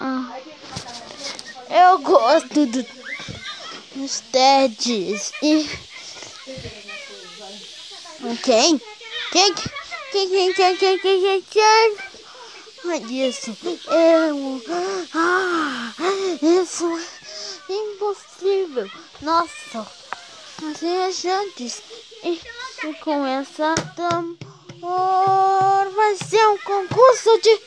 Ah, eu gosto do, dos TEDs e. Quem? Quem? Quem? Quem? Quem? Quem? Quem? Quem? Quem? Isso. Eu. Ah, isso é impossível. Nossa. Assim antes. E, e com essa tambor vai ser um concurso de.